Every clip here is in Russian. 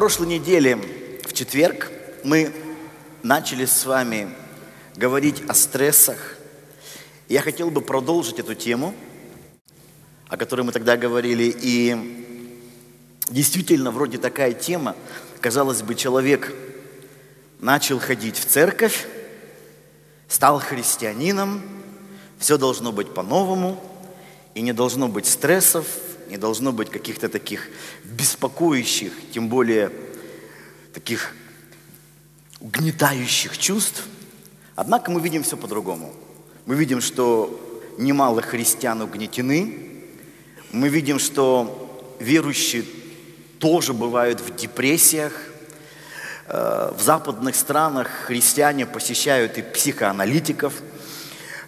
Прошлой неделе, в четверг, мы начали с вами говорить о стрессах. Я хотел бы продолжить эту тему, о которой мы тогда говорили. И действительно, вроде такая тема, казалось бы, человек начал ходить в церковь, стал христианином, все должно быть по-новому, и не должно быть стрессов, не должно быть каких-то таких беспокоящих, тем более таких угнетающих чувств. Однако мы видим все по-другому. Мы видим, что немало христиан угнетены. Мы видим, что верующие тоже бывают в депрессиях. Э, в западных странах христиане посещают и психоаналитиков –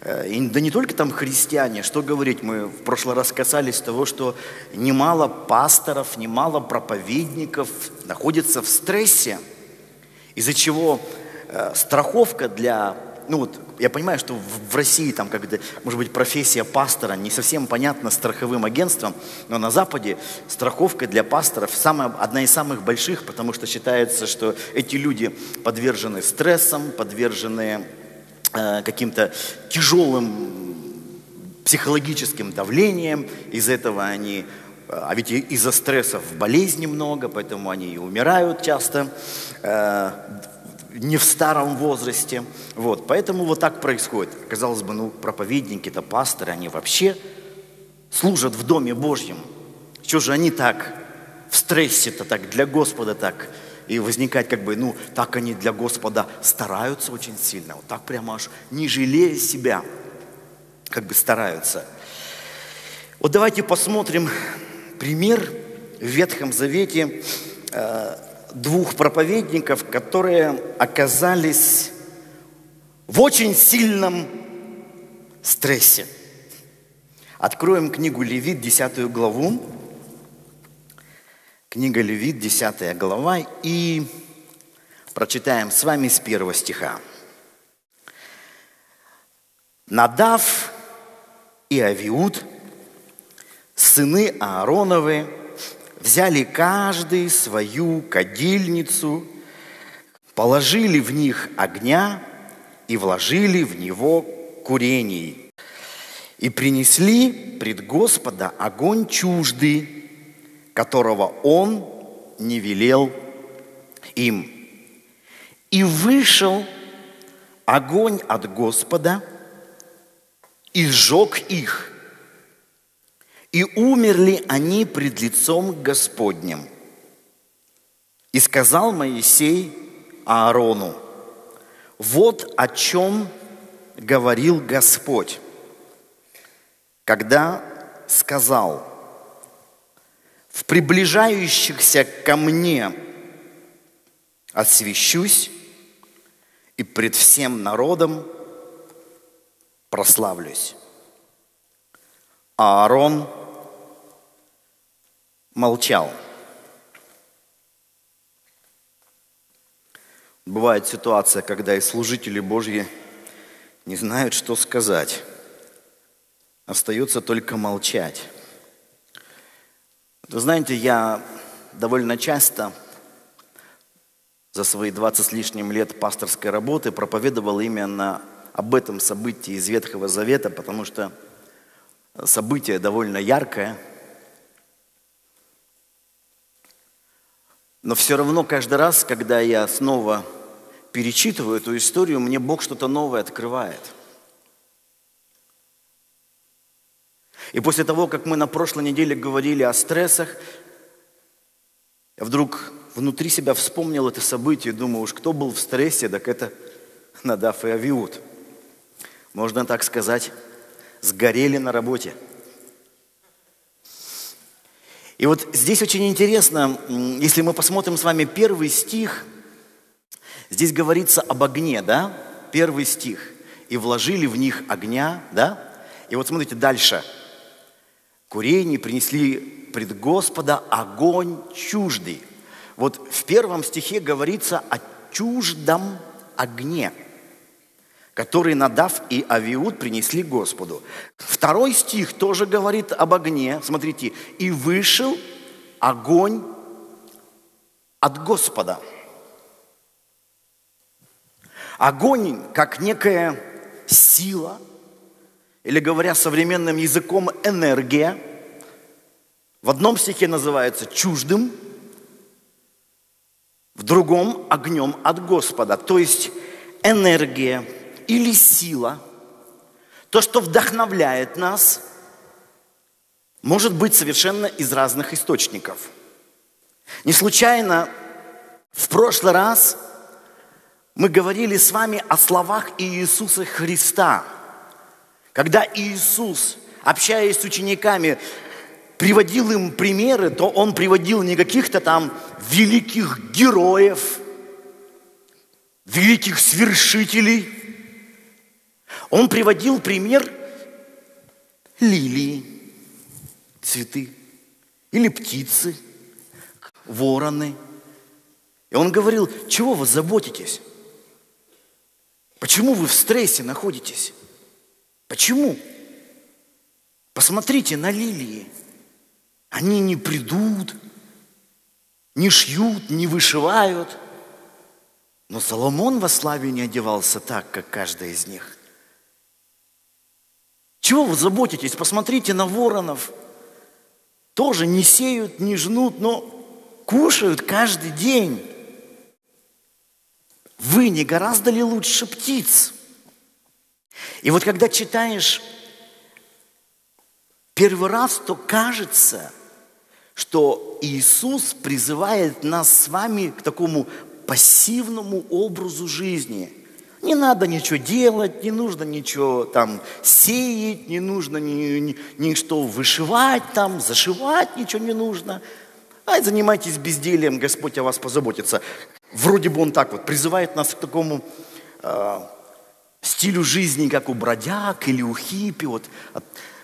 и да не только там христиане, что говорить, мы в прошлый раз касались того, что немало пасторов, немало проповедников находится в стрессе, из-за чего э, страховка для, ну вот я понимаю, что в, России там как-то, может быть, профессия пастора не совсем понятна страховым агентством, но на Западе страховка для пасторов самая, одна из самых больших, потому что считается, что эти люди подвержены стрессам, подвержены Э, каким-то тяжелым психологическим давлением, из этого они, э, а ведь из-за стрессов болезни много, поэтому они и умирают часто, э, не в старом возрасте. Вот, поэтому вот так происходит. Казалось бы, ну, проповедники-то, пасторы, они вообще служат в Доме Божьем. Что же они так в стрессе-то так, для Господа так и возникать как бы, ну, так они для Господа стараются очень сильно, вот так прямо аж не жалея себя, как бы стараются. Вот давайте посмотрим пример в Ветхом Завете э, двух проповедников, которые оказались в очень сильном стрессе. Откроем книгу Левит, 10 главу. Книга Левит, 10 глава, и прочитаем с вами с первого стиха. Надав и Авиуд, сыны Аароновы, взяли каждый свою кадильницу, положили в них огня и вложили в него курений, и принесли пред Господа огонь чуждый, которого он не велел им. И вышел огонь от Господа и сжег их. И умерли они пред лицом Господним. И сказал Моисей Аарону, вот о чем говорил Господь, когда сказал – в приближающихся ко мне освящусь и пред всем народом прославлюсь. А Аарон молчал. Бывает ситуация, когда и служители Божьи не знают, что сказать. Остается только молчать. Вы знаете, я довольно часто за свои 20 с лишним лет пасторской работы проповедовал именно об этом событии из Ветхого Завета, потому что событие довольно яркое. Но все равно каждый раз, когда я снова перечитываю эту историю, мне Бог что-то новое открывает – И после того, как мы на прошлой неделе говорили о стрессах, я вдруг внутри себя вспомнил это событие, думаю, уж кто был в стрессе, так это Надав и Авиуд. Можно так сказать, сгорели на работе. И вот здесь очень интересно, если мы посмотрим с вами первый стих, здесь говорится об огне, да? Первый стих. И вложили в них огня, да? И вот смотрите дальше – курение принесли пред Господа огонь чуждый. Вот в первом стихе говорится о чуждом огне, который Надав и Авиуд принесли Господу. Второй стих тоже говорит об огне. Смотрите, и вышел огонь от Господа. Огонь, как некая сила, или говоря современным языком, энергия, в одном стихе называется чуждым, в другом огнем от Господа. То есть энергия или сила, то, что вдохновляет нас, может быть совершенно из разных источников. Не случайно в прошлый раз мы говорили с вами о словах Иисуса Христа, когда Иисус, общаясь с учениками, приводил им примеры, то он приводил не каких-то там великих героев, великих свершителей. Он приводил пример лилии, цветы, или птицы, вороны. И он говорил, чего вы заботитесь? Почему вы в стрессе находитесь? Почему? Посмотрите на лилии. Они не придут, не шьют, не вышивают. Но Соломон во славе не одевался так, как каждая из них. Чего вы заботитесь? Посмотрите на воронов. Тоже не сеют, не жнут, но кушают каждый день. Вы не гораздо ли лучше птиц? И вот когда читаешь первый раз, то кажется – что Иисус призывает нас с вами к такому пассивному образу жизни. Не надо ничего делать, не нужно ничего там сеять, не нужно ни, ни, ни что вышивать там, зашивать ничего не нужно. Ай, занимайтесь бездельем, Господь о вас позаботится. Вроде бы Он так вот призывает нас к такому э, стилю жизни, как у бродяг или у хиппи, вот,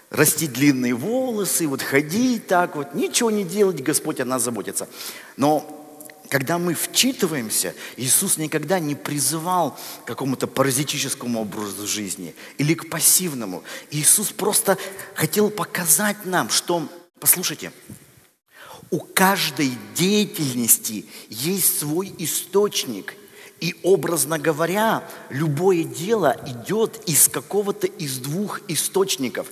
растить длинные волосы, вот ходить так вот, ничего не делать, Господь о нас заботится. Но когда мы вчитываемся, Иисус никогда не призывал к какому-то паразитическому образу жизни или к пассивному. Иисус просто хотел показать нам, что, послушайте, у каждой деятельности есть свой источник. И образно говоря, любое дело идет из какого-то из двух источников.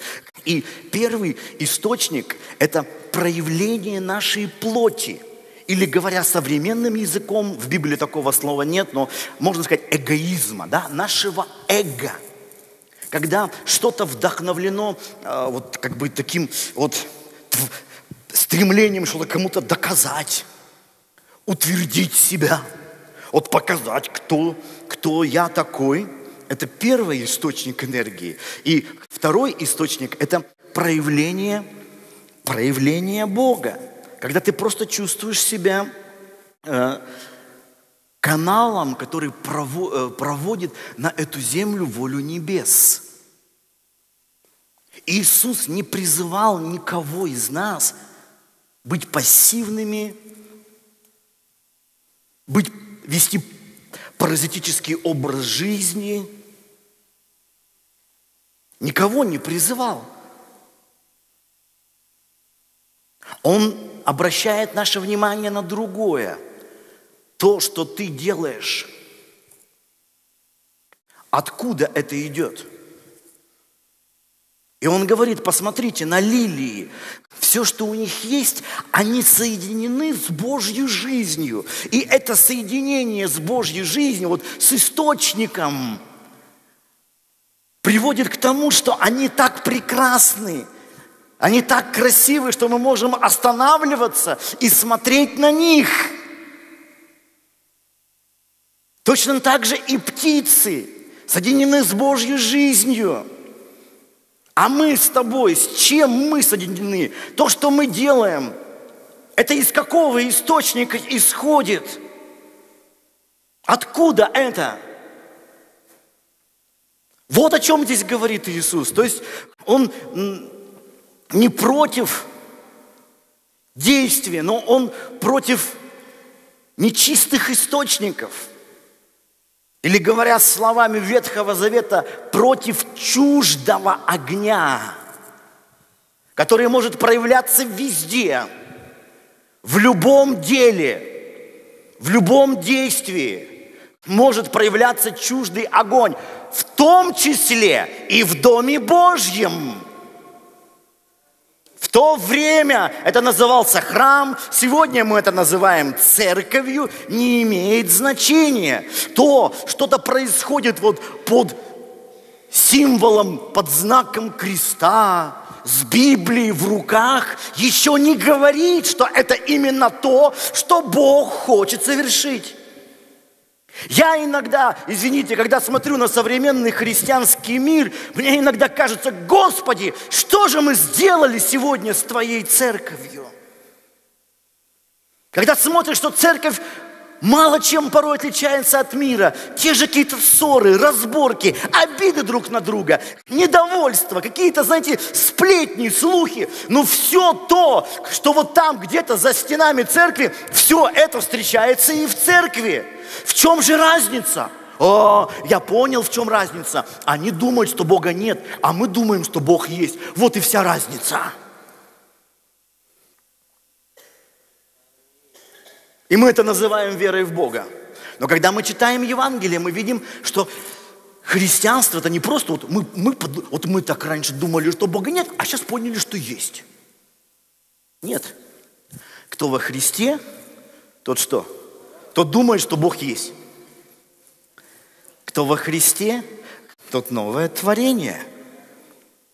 И первый источник – это проявление нашей плоти. Или говоря современным языком, в Библии такого слова нет, но можно сказать эгоизма, да, нашего эго. Когда что-то вдохновлено э, вот как бы таким вот стремлением что-то кому-то доказать, утвердить себя – вот показать, кто, кто я такой. Это первый источник энергии. И второй источник – это проявление, проявление Бога. Когда ты просто чувствуешь себя э, каналом, который прово, э, проводит на эту землю волю небес. Иисус не призывал никого из нас быть пассивными, быть вести паразитический образ жизни. Никого не призывал. Он обращает наше внимание на другое. То, что ты делаешь. Откуда это идет? И он говорит, посмотрите на лилии. Все, что у них есть, они соединены с Божьей жизнью. И это соединение с Божьей жизнью, вот с источником, приводит к тому, что они так прекрасны, они так красивы, что мы можем останавливаться и смотреть на них. Точно так же и птицы соединены с Божьей жизнью – а мы с тобой, с чем мы соединены? То, что мы делаем, это из какого источника исходит? Откуда это? Вот о чем здесь говорит Иисус. То есть Он не против действия, но Он против нечистых источников – или говоря словами Ветхого Завета, против чуждого огня, который может проявляться везде, в любом деле. в любом действии может проявляться чуждый огонь, в том числе и в Доме Божьем. То время это назывался храм, сегодня мы это называем церковью, не имеет значения. То, что-то происходит вот под символом, под знаком креста, с Библией в руках, еще не говорит, что это именно то, что Бог хочет совершить. Я иногда, извините, когда смотрю на современный христианский мир, мне иногда кажется, Господи, что же мы сделали сегодня с Твоей церковью? Когда смотришь, что церковь мало чем порой отличается от мира. Те же какие-то ссоры, разборки, обиды друг на друга, недовольство, какие-то, знаете, сплетни, слухи. Но все то, что вот там где-то за стенами церкви, все это встречается и в церкви. В чем же разница? О, я понял, в чем разница. Они думают, что Бога нет, а мы думаем, что Бог есть. Вот и вся разница. И мы это называем верой в Бога. Но когда мы читаем Евангелие, мы видим, что христианство это не просто вот мы, мы, вот мы так раньше думали, что Бога нет, а сейчас поняли, что есть. Нет. Кто во Христе, тот что? Тот думает, что Бог есть. Кто во Христе, тот новое творение.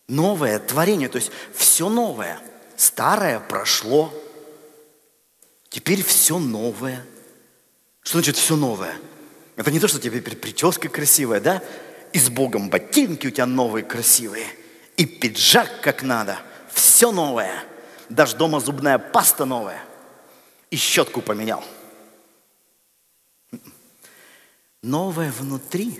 Новое творение, то есть все новое. Старое прошло, Теперь все новое. Что значит все новое? Это не то, что тебе теперь прическа красивая, да? И с Богом ботинки у тебя новые красивые. И пиджак как надо. Все новое. Даже дома зубная паста новая. И щетку поменял. Новое внутри.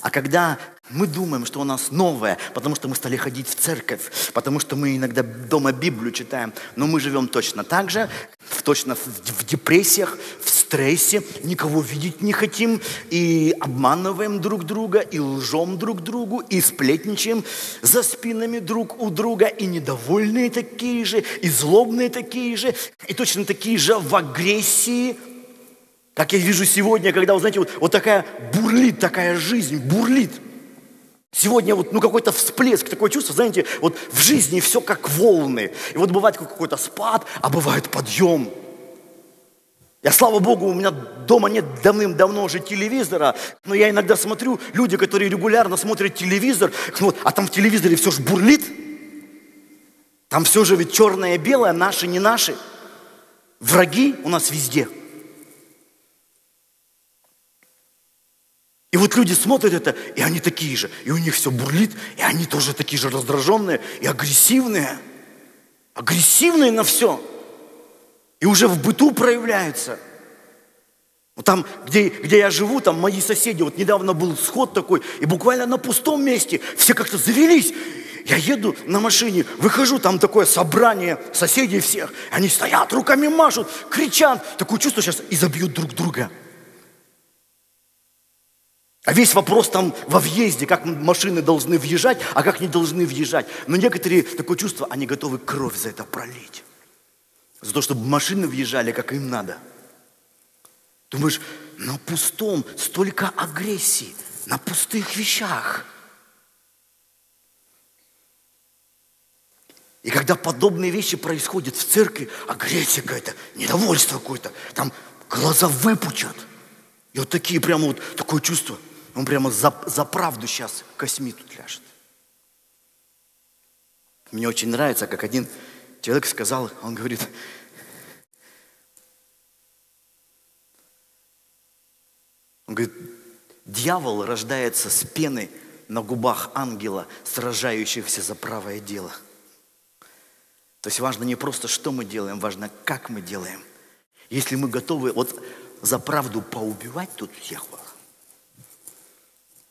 А когда мы думаем, что у нас новое, потому что мы стали ходить в церковь, потому что мы иногда дома Библию читаем, но мы живем точно так же, точно в депрессиях, в стрессе, никого видеть не хотим, и обманываем друг друга, и лжем друг другу, и сплетничаем за спинами друг у друга, и недовольные такие же, и злобные такие же, и точно такие же в агрессии – как я вижу сегодня, когда, вы знаете, вот, вот такая бурлит, такая жизнь, бурлит – Сегодня вот ну, какой-то всплеск, такое чувство, знаете, вот в жизни все как волны. И вот бывает какой-то спад, а бывает подъем. Я, слава Богу, у меня дома нет давным-давно уже телевизора, но я иногда смотрю, люди, которые регулярно смотрят телевизор, вот, а там в телевизоре все же бурлит. Там все же ведь черное и белое, наши, не наши. Враги у нас везде – И вот люди смотрят это, и они такие же, и у них все бурлит, и они тоже такие же раздраженные и агрессивные. Агрессивные на все. И уже в быту проявляются. Вот там, где, где я живу, там мои соседи, вот недавно был сход такой, и буквально на пустом месте все как-то завелись. Я еду на машине, выхожу, там такое собрание соседей всех. Они стоят, руками машут, кричат. Такое чувство сейчас и забьют друг друга. А весь вопрос там во въезде, как машины должны въезжать, а как не должны въезжать. Но некоторые, такое чувство, они готовы кровь за это пролить. За то, чтобы машины въезжали, как им надо. Думаешь, на пустом столько агрессии, на пустых вещах. И когда подобные вещи происходят в церкви, агрессия какая-то, недовольство какое-то, там глаза выпучат. И вот такие прямо вот такое чувство – он прямо за, за правду сейчас косьми тут ляжет. Мне очень нравится, как один человек сказал, он говорит, он говорит, дьявол рождается с пены на губах ангела, сражающихся за правое дело. То есть важно не просто, что мы делаем, важно, как мы делаем. Если мы готовы вот за правду поубивать тут всех,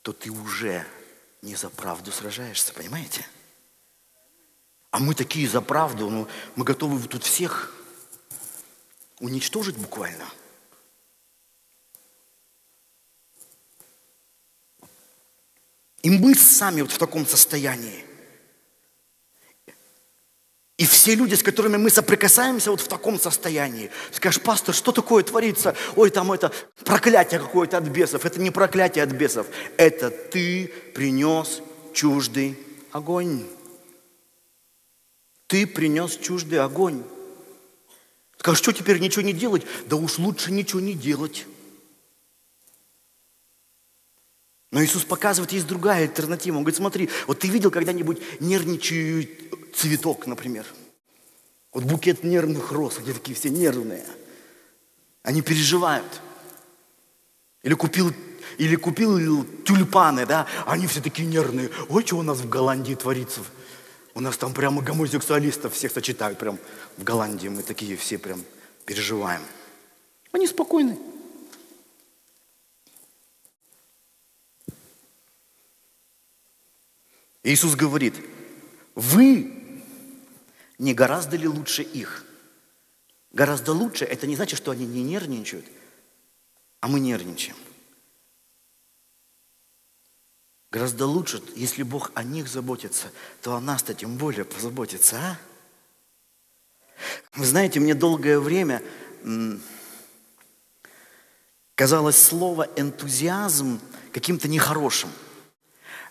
то ты уже не за правду сражаешься, понимаете? А мы такие за правду, ну, мы готовы тут всех уничтожить буквально. И мы сами вот в таком состоянии. И все люди, с которыми мы соприкасаемся вот в таком состоянии, скажешь, пастор, что такое творится? Ой, там это проклятие какое-то от бесов. Это не проклятие от бесов. Это ты принес чуждый огонь. Ты принес чуждый огонь. Скажешь, что теперь ничего не делать? Да уж лучше ничего не делать. Но Иисус показывает, есть другая альтернатива. Он говорит, смотри, вот ты видел когда-нибудь нервничающий цветок, например? Вот букет нервных роз, где такие все нервные. Они переживают. Или купил, или купил тюльпаны, да, они все такие нервные. Ой, что у нас в Голландии творится? У нас там прямо гомосексуалистов всех сочетают прям в Голландии. Мы такие все прям переживаем. Они спокойны. Иисус говорит, вы не гораздо ли лучше их? Гораздо лучше, это не значит, что они не нервничают, а мы нервничаем. Гораздо лучше, если Бог о них заботится, то о нас-то тем более позаботится, а? Вы знаете, мне долгое время казалось слово энтузиазм каким-то нехорошим –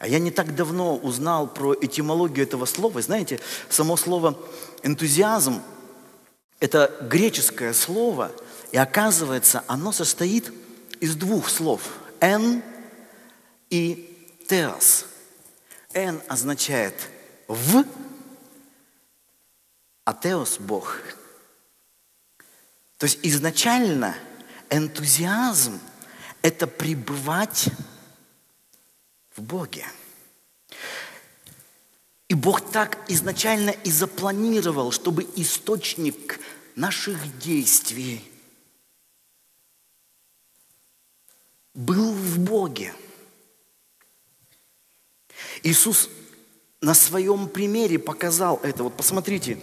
а я не так давно узнал про этимологию этого слова. Знаете, само слово энтузиазм – это греческое слово, и оказывается, оно состоит из двух слов – «эн» и «теос». «Эн» означает «в», а «теос» – «бог». То есть изначально энтузиазм – это пребывать в Боге. И Бог так изначально и запланировал, чтобы источник наших действий был в Боге. Иисус на своем примере показал это. Вот посмотрите,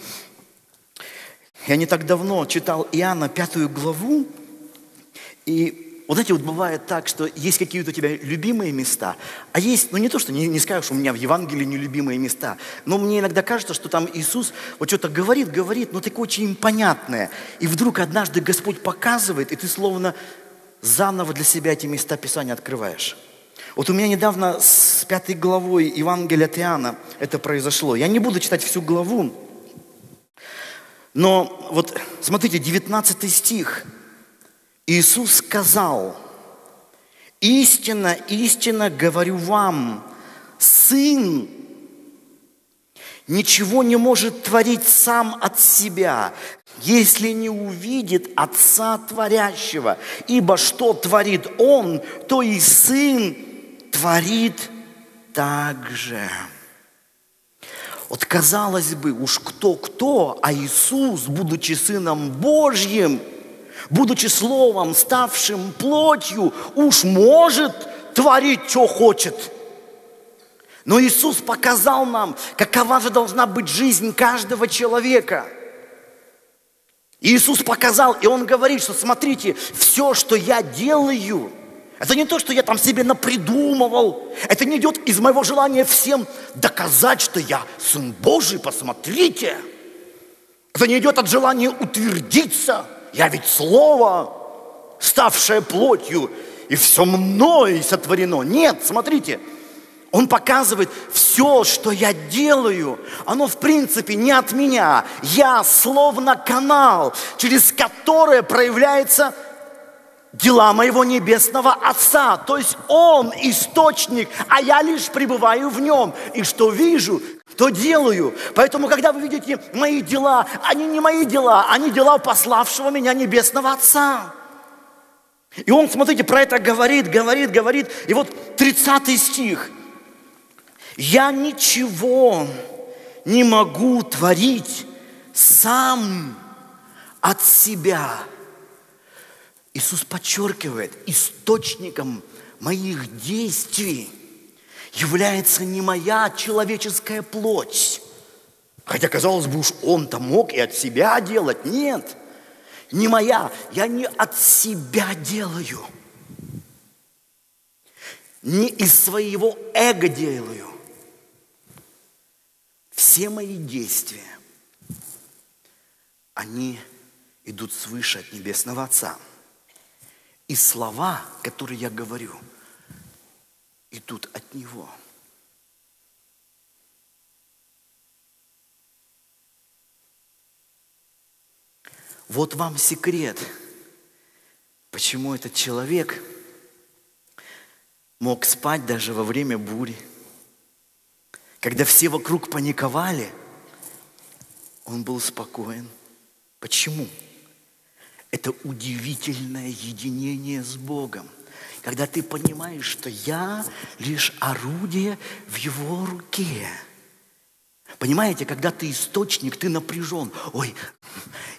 я не так давно читал Иоанна пятую главу, и вот знаете, вот бывает так, что есть какие-то у тебя любимые места, а есть, ну не то, что не, не скажешь, у меня в Евангелии нелюбимые места, но мне иногда кажется, что там Иисус вот что-то говорит, говорит, но такое очень понятное. И вдруг однажды Господь показывает, и ты словно заново для себя эти места Писания открываешь. Вот у меня недавно с пятой главой Евангелия от Иоанна это произошло. Я не буду читать всю главу, но вот смотрите, 19 стих – Иисус сказал, истинно, истинно говорю вам, Сын ничего не может творить сам от себя, если не увидит Отца Творящего. Ибо что творит Он, то и Сын творит так же. Вот казалось бы, уж кто-кто, а Иисус, будучи Сыном Божьим – будучи словом, ставшим плотью, уж может творить, что хочет. Но Иисус показал нам, какова же должна быть жизнь каждого человека. Иисус показал, и Он говорит, что смотрите, все, что я делаю, это не то, что я там себе напридумывал. Это не идет из моего желания всем доказать, что я Сын Божий, посмотрите. Это не идет от желания утвердиться – я ведь Слово, ставшее плотью, и все мной сотворено. Нет, смотрите, он показывает, все, что я делаю, оно в принципе не от меня. Я словно канал, через который проявляется дела моего небесного Отца. То есть Он источник, а я лишь пребываю в Нем. И что вижу, то делаю. Поэтому, когда вы видите мои дела, они не мои дела, они дела пославшего меня Небесного Отца. И он, смотрите, про это говорит, говорит, говорит. И вот 30 стих. «Я ничего не могу творить сам от себя». Иисус подчеркивает, источником моих действий является не моя человеческая плоть. Хотя, казалось бы, уж он-то мог и от себя делать. Нет, не моя. Я не от себя делаю. Не из своего эго делаю. Все мои действия они идут свыше от Небесного Отца. И слова, которые я говорю, идут от Него. Вот вам секрет, почему этот человек мог спать даже во время бури. Когда все вокруг паниковали, он был спокоен. Почему? Это удивительное единение с Богом. Когда ты понимаешь, что я лишь орудие в Его руке – Понимаете, когда ты источник, ты напряжен. Ой,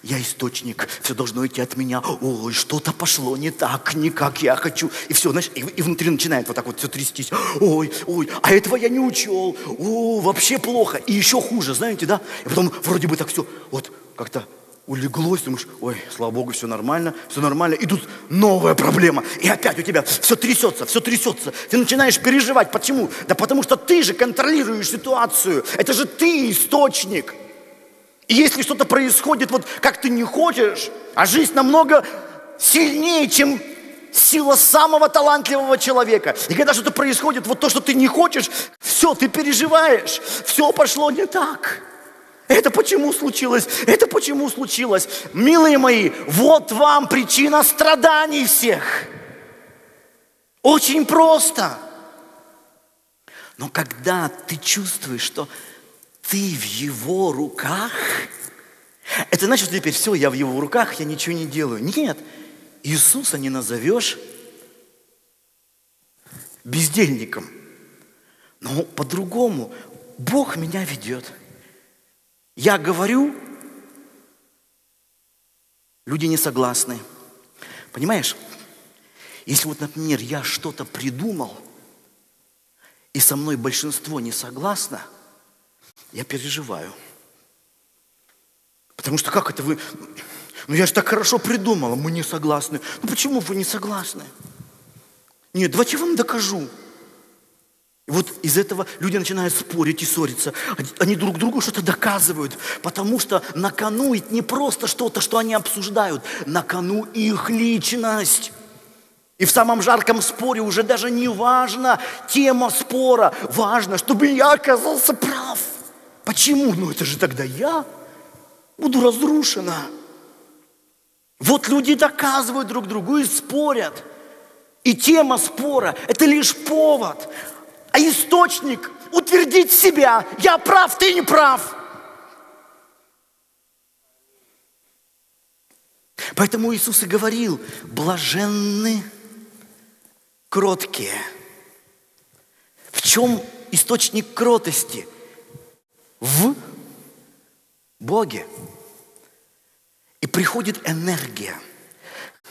я источник, все должно идти от меня. Ой, что-то пошло не так, не как я хочу. И все, знаешь, и, и внутри начинает вот так вот все трястись. Ой, ой, а этого я не учел. О, вообще плохо. И еще хуже, знаете, да? И потом вроде бы так все, вот как-то улеглось, думаешь, ой, слава Богу, все нормально, все нормально. И тут новая проблема. И опять у тебя все трясется, все трясется. Ты начинаешь переживать. Почему? Да потому что ты же контролируешь ситуацию. Это же ты источник. И если что-то происходит, вот как ты не хочешь, а жизнь намного сильнее, чем сила самого талантливого человека. И когда что-то происходит, вот то, что ты не хочешь, все, ты переживаешь, все пошло не так. Это почему случилось? Это почему случилось? Милые мои, вот вам причина страданий всех. Очень просто. Но когда ты чувствуешь, что ты в его руках, это значит, что теперь все, я в его руках, я ничего не делаю. Нет, Иисуса не назовешь бездельником. Но по-другому Бог меня ведет – я говорю, люди не согласны. Понимаешь? Если вот, например, я что-то придумал, и со мной большинство не согласно, я переживаю. Потому что как это вы... Ну я же так хорошо придумала, мы не согласны. Ну почему вы не согласны? Нет, давайте я вам докажу. И вот из этого люди начинают спорить и ссориться. Они друг другу что-то доказывают, потому что на кону не просто что-то, что они обсуждают, на кону их личность. И в самом жарком споре уже даже не важно тема спора, важно, чтобы я оказался прав. Почему? Ну это же тогда я буду разрушена. Вот люди доказывают друг другу и спорят. И тема спора – это лишь повод а источник утвердить себя. Я прав, ты не прав. Поэтому Иисус и говорил, блаженны кроткие. В чем источник кротости? В Боге. И приходит энергия,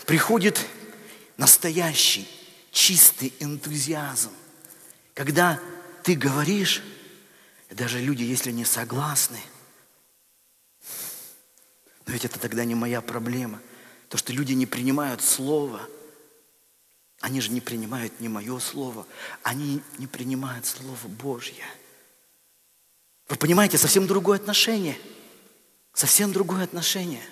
приходит настоящий, чистый энтузиазм – когда ты говоришь, даже люди, если не согласны, но ведь это тогда не моя проблема. То, что люди не принимают слово, они же не принимают не мое слово, они не принимают слово Божье. Вы понимаете, совсем другое отношение. Совсем другое отношение.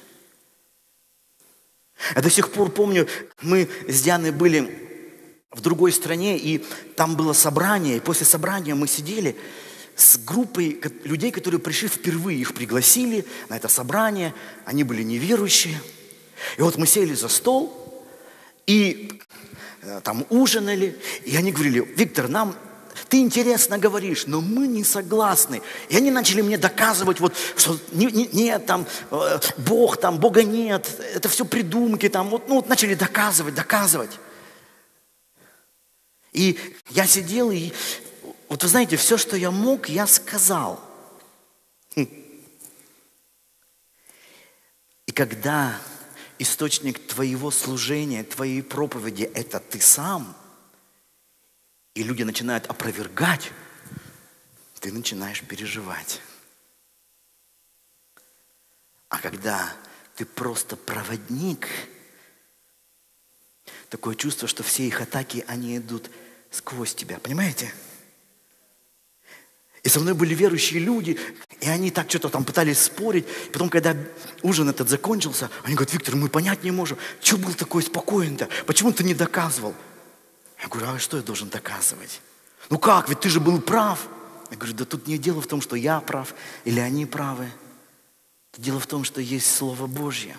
Я до сих пор помню, мы с Дианой были в другой стране, и там было собрание, и после собрания мы сидели с группой людей, которые пришли впервые, их пригласили на это собрание, они были неверующие. И вот мы сели за стол, и э, там ужинали, и они говорили, Виктор, нам ты интересно говоришь, но мы не согласны. И они начали мне доказывать, вот, что не, не, нет, там, э, Бог, там, Бога нет, это все придумки, там, вот, ну, вот начали доказывать, доказывать. И я сидел, и вот вы знаете, все, что я мог, я сказал. И когда источник твоего служения, твоей проповеди – это ты сам, и люди начинают опровергать, ты начинаешь переживать. А когда ты просто проводник, такое чувство, что все их атаки, они идут – сквозь тебя. Понимаете? И со мной были верующие люди, И они так что-то там пытались спорить. Потом, когда ужин этот закончился, они говорят, Виктор, мы понять не можем, что был такой спокойный-то? Почему ты не доказывал? Я говорю, а что я должен доказывать? Ну как, ведь ты же был прав. Я говорю, да тут не дело в том, что я прав или они правы. Дело в том, что есть Слово Божье.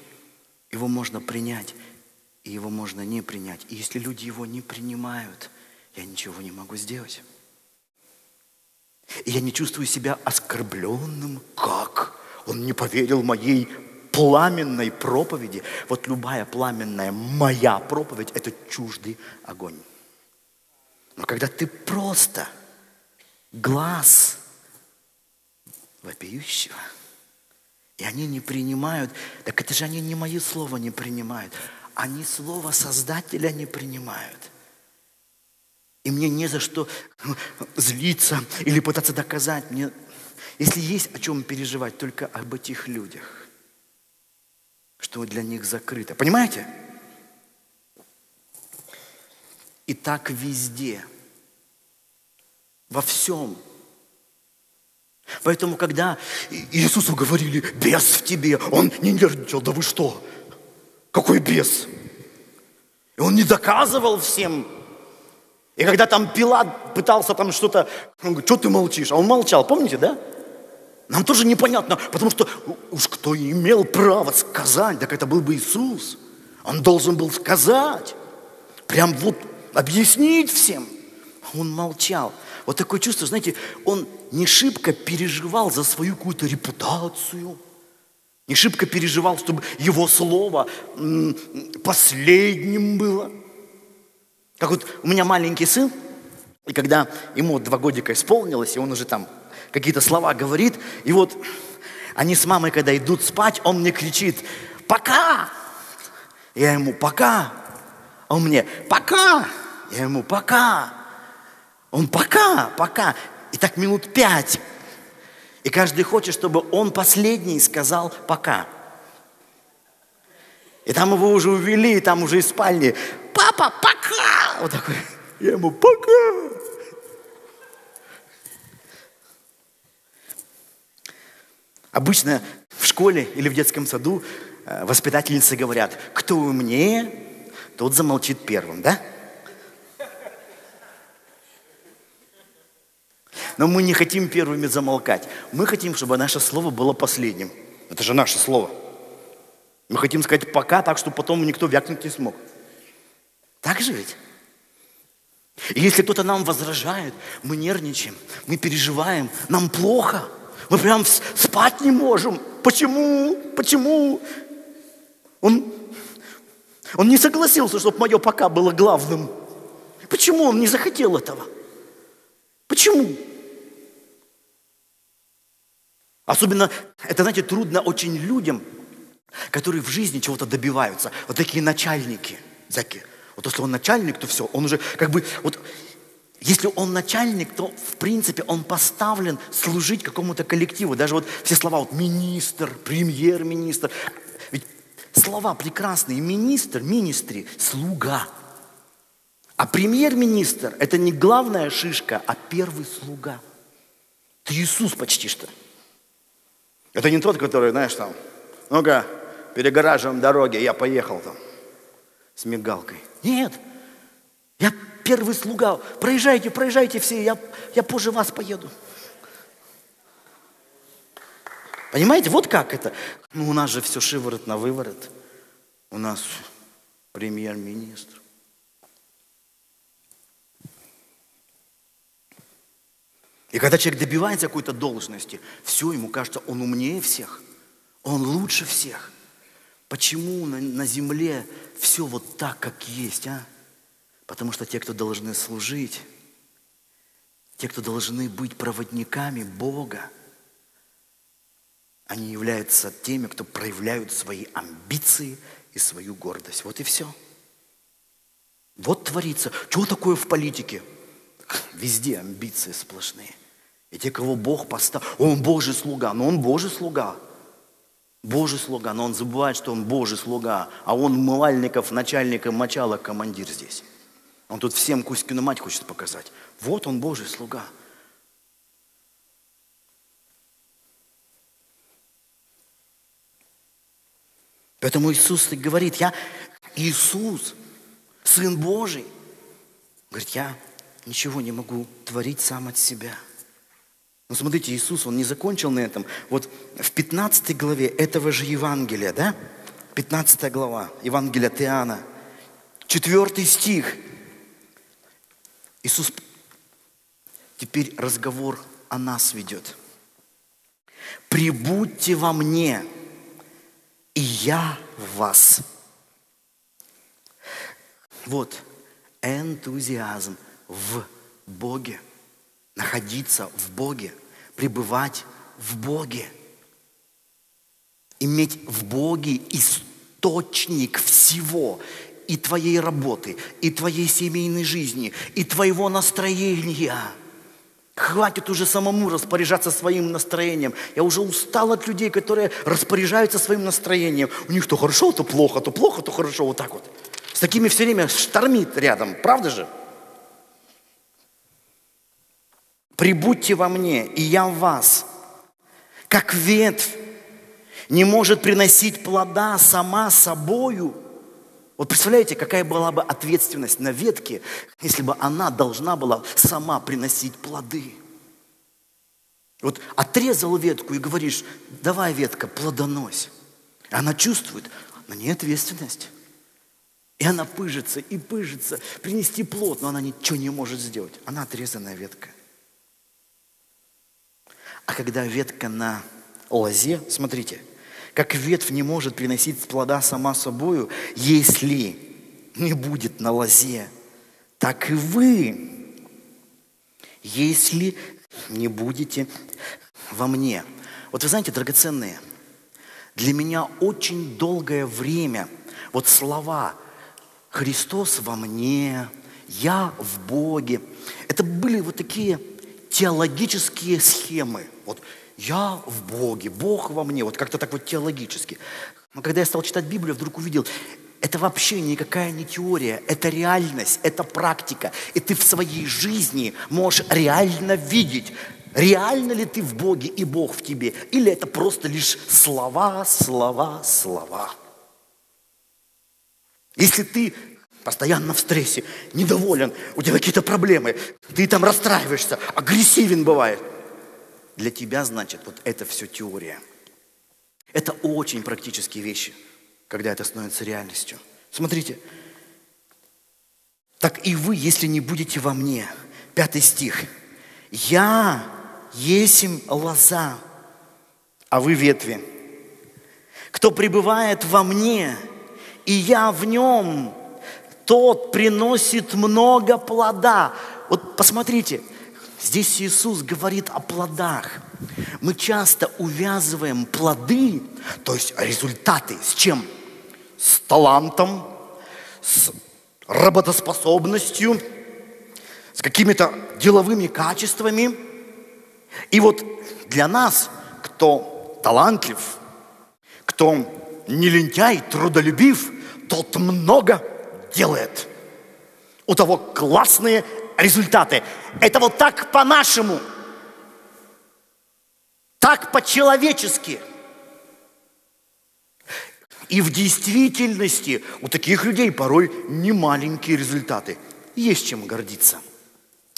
Его можно принять, и его можно не принять. И если люди его не принимают, я ничего не могу сделать. И я не чувствую себя оскорбленным. Как? Он не поверил моей пламенной проповеди. Вот любая пламенная моя проповедь – это чуждый огонь. Но когда ты просто глаз вопиющего, и они не принимают, так это же они не мои слова не принимают, они слово Создателя не принимают – и мне не за что злиться или пытаться доказать. Мне, если есть о чем переживать, только об этих людях, что для них закрыто. Понимаете? И так везде, во всем. Поэтому, когда Иисусу говорили, бес в тебе, он не нервничал, да вы что? Какой бес? И он не доказывал всем, и когда там Пилат пытался там что-то, он говорит, что ты молчишь? А он молчал, помните, да? Нам тоже непонятно, потому что уж кто имел право сказать, так это был бы Иисус. Он должен был сказать, прям вот объяснить всем. Он молчал. Вот такое чувство, знаете, он не шибко переживал за свою какую-то репутацию, не шибко переживал, чтобы его слово последним было – как вот у меня маленький сын, и когда ему два годика исполнилось, и он уже там какие-то слова говорит, и вот они с мамой, когда идут спать, он мне кричит, пока! Я ему, пока! А он мне, пока! Я ему, пока! Он, пока, пока! И так минут пять. И каждый хочет, чтобы он последний сказал пока. И там его уже увели, и там уже из спальни. Папа, пока! Вот такой. Я ему, пока! Обычно в школе или в детском саду э, воспитательницы говорят, кто умнее, тот замолчит первым, да? Но мы не хотим первыми замолкать. Мы хотим, чтобы наше слово было последним. Это же наше слово. Мы хотим сказать пока, так что потом никто вякнуть не смог. Так же ведь? И если кто-то нам возражает, мы нервничаем, мы переживаем, нам плохо, мы прям спать не можем. Почему? Почему? Он, он не согласился, чтобы мое пока было главным. Почему он не захотел этого? Почему? Особенно, это, знаете, трудно очень людям, которые в жизни чего-то добиваются. Вот такие начальники, всякие. Вот если он начальник, то все, он уже как бы, вот если он начальник, то в принципе он поставлен служить какому-то коллективу. Даже вот все слова, вот министр, премьер-министр. Ведь слова прекрасные. Министр, министри, слуга. А премьер-министр – это не главная шишка, а первый слуга. Это Иисус почти что. Это не тот, который, знаешь, там, ну-ка, перегораживаем дороги, я поехал там с мигалкой. Нет, я первый слуга. Проезжайте, проезжайте все, я, я позже вас поеду. Понимаете, вот как это. Ну, у нас же все шиворот на выворот. У нас премьер-министр. И когда человек добивается какой-то должности, все, ему кажется, он умнее всех, он лучше всех. Почему на, на земле все вот так, как есть, а? Потому что те, кто должны служить, те, кто должны быть проводниками Бога, они являются теми, кто проявляют свои амбиции и свою гордость. Вот и все. Вот творится. Чего такое в политике? Везде амбиции сплошные. И те, кого Бог поставил, он Божий слуга, но он Божий слуга – Божий слуга, но он забывает, что он Божий слуга, а он Мывальников, начальника, мочалок, командир здесь. Он тут всем Кузькину мать хочет показать. Вот он Божий слуга. Поэтому Иисус говорит, я Иисус, Сын Божий. Говорит, я ничего не могу творить сам от себя – но смотрите, Иисус, Он не закончил на этом. Вот в 15 главе этого же Евангелия, да? 15 глава Евангелия от Иоанна, 4 стих. Иисус теперь разговор о нас ведет. «Прибудьте во мне, и я в вас». Вот энтузиазм в Боге, находиться в Боге, пребывать в Боге, иметь в Боге источник всего, и твоей работы, и твоей семейной жизни, и твоего настроения. Хватит уже самому распоряжаться своим настроением. Я уже устал от людей, которые распоряжаются своим настроением. У них то хорошо, то плохо, то плохо, то хорошо, вот так вот. С такими все время штормит рядом, правда же? Прибудьте во мне, и я в вас. Как ветвь не может приносить плода сама собою. Вот представляете, какая была бы ответственность на ветке, если бы она должна была сама приносить плоды. Вот отрезал ветку и говоришь, давай, ветка, плодонось. Она чувствует, на ней ответственность. И она пыжится и пыжится, принести плод, но она ничего не может сделать. Она отрезанная ветка. А когда ветка на лозе, смотрите, как ветвь не может приносить плода сама собою, если не будет на лозе, так и вы, если не будете во мне. Вот вы знаете, драгоценные, для меня очень долгое время вот слова – Христос во мне, я в Боге. Это были вот такие теологические схемы. Вот я в Боге, Бог во мне, вот как-то так вот теологически. Но когда я стал читать Библию, вдруг увидел, это вообще никакая не теория, это реальность, это практика. И ты в своей жизни можешь реально видеть, реально ли ты в Боге и Бог в тебе, или это просто лишь слова, слова, слова. Если ты постоянно в стрессе, недоволен, у тебя какие-то проблемы, ты там расстраиваешься, агрессивен бывает. Для тебя, значит, вот это все теория. Это очень практические вещи, когда это становится реальностью. Смотрите, так и вы, если не будете во мне, пятый стих, я есим лоза, а вы ветви. Кто пребывает во мне, и я в нем, тот приносит много плода. Вот посмотрите, здесь Иисус говорит о плодах. Мы часто увязываем плоды, то есть результаты, с чем? С талантом, с работоспособностью, с какими-то деловыми качествами. И вот для нас, кто талантлив, кто не лентяй, трудолюбив, тот много делает. У того классные результаты. Это вот так по-нашему. Так по-человечески. И в действительности у таких людей порой не маленькие результаты. Есть чем гордиться.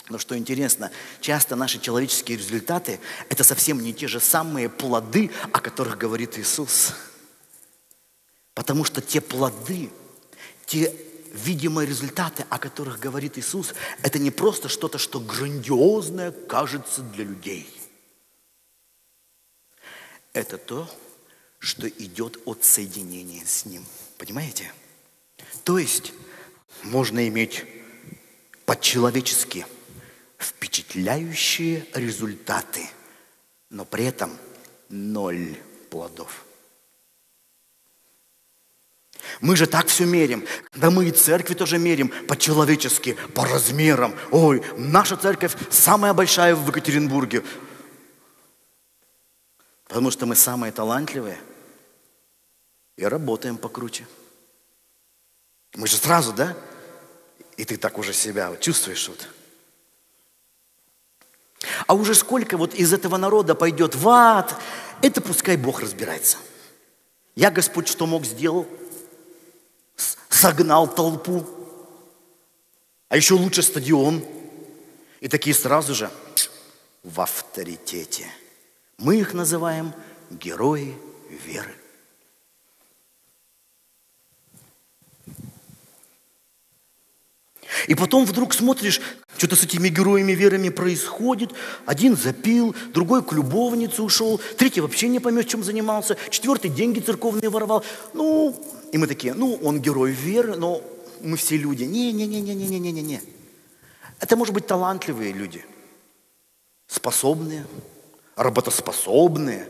Но что интересно, часто наши человеческие результаты – это совсем не те же самые плоды, о которых говорит Иисус. Потому что те плоды, те видимые результаты, о которых говорит Иисус, это не просто что-то, что грандиозное кажется для людей. Это то, что идет от соединения с Ним. Понимаете? То есть можно иметь по-человечески впечатляющие результаты, но при этом ноль плодов – мы же так все мерим. Да мы и церкви тоже мерим по-человечески, по размерам. Ой, наша церковь самая большая в Екатеринбурге. Потому что мы самые талантливые и работаем покруче. Мы же сразу, да? И ты так уже себя чувствуешь вот. А уже сколько вот из этого народа пойдет в ад, это пускай Бог разбирается. Я, Господь, что мог, сделал? Согнал толпу. А еще лучше стадион. И такие сразу же в авторитете. Мы их называем герои веры. И потом вдруг смотришь, что-то с этими героями верами происходит. Один запил, другой к любовнице ушел, третий вообще не поймет, чем занимался, четвертый деньги церковные воровал. Ну, и мы такие, ну, он герой веры, но мы все люди. Не-не-не-не-не-не-не-не. Это может быть талантливые люди, способные, работоспособные